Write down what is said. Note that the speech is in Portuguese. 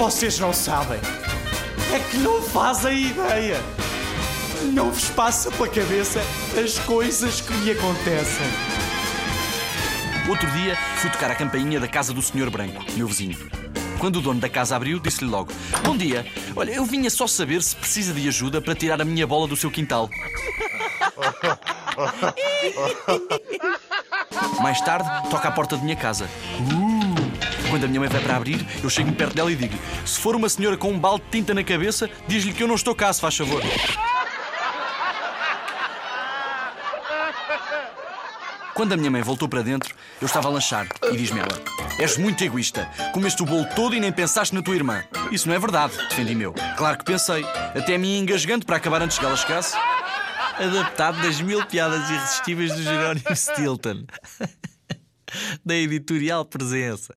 Vocês não sabem. É que não fazem ideia. Não vos passa pela cabeça as coisas que me acontecem. Outro dia fui tocar a campainha da casa do Senhor Branco, meu vizinho. Quando o dono da casa abriu, disse-lhe logo: Bom dia, olha, eu vinha só saber se precisa de ajuda para tirar a minha bola do seu quintal. Mais tarde, toca à porta da minha casa. Uh! Quando a minha mãe vai para abrir, eu chego perto dela e digo: Se for uma senhora com um balde de tinta na cabeça, diz-lhe que eu não estou cá, se faz favor. Quando a minha mãe voltou para dentro, eu estava a lanchar e diz-me ela: És muito egoísta. Comeste o bolo todo e nem pensaste na tua irmã. Isso não é verdade, defendi-me eu. Claro que pensei. Até mim engasgando para acabar antes que ela chegasse. Adaptado das mil piadas irresistíveis do Jerónimo Stilton. da editorial Presença.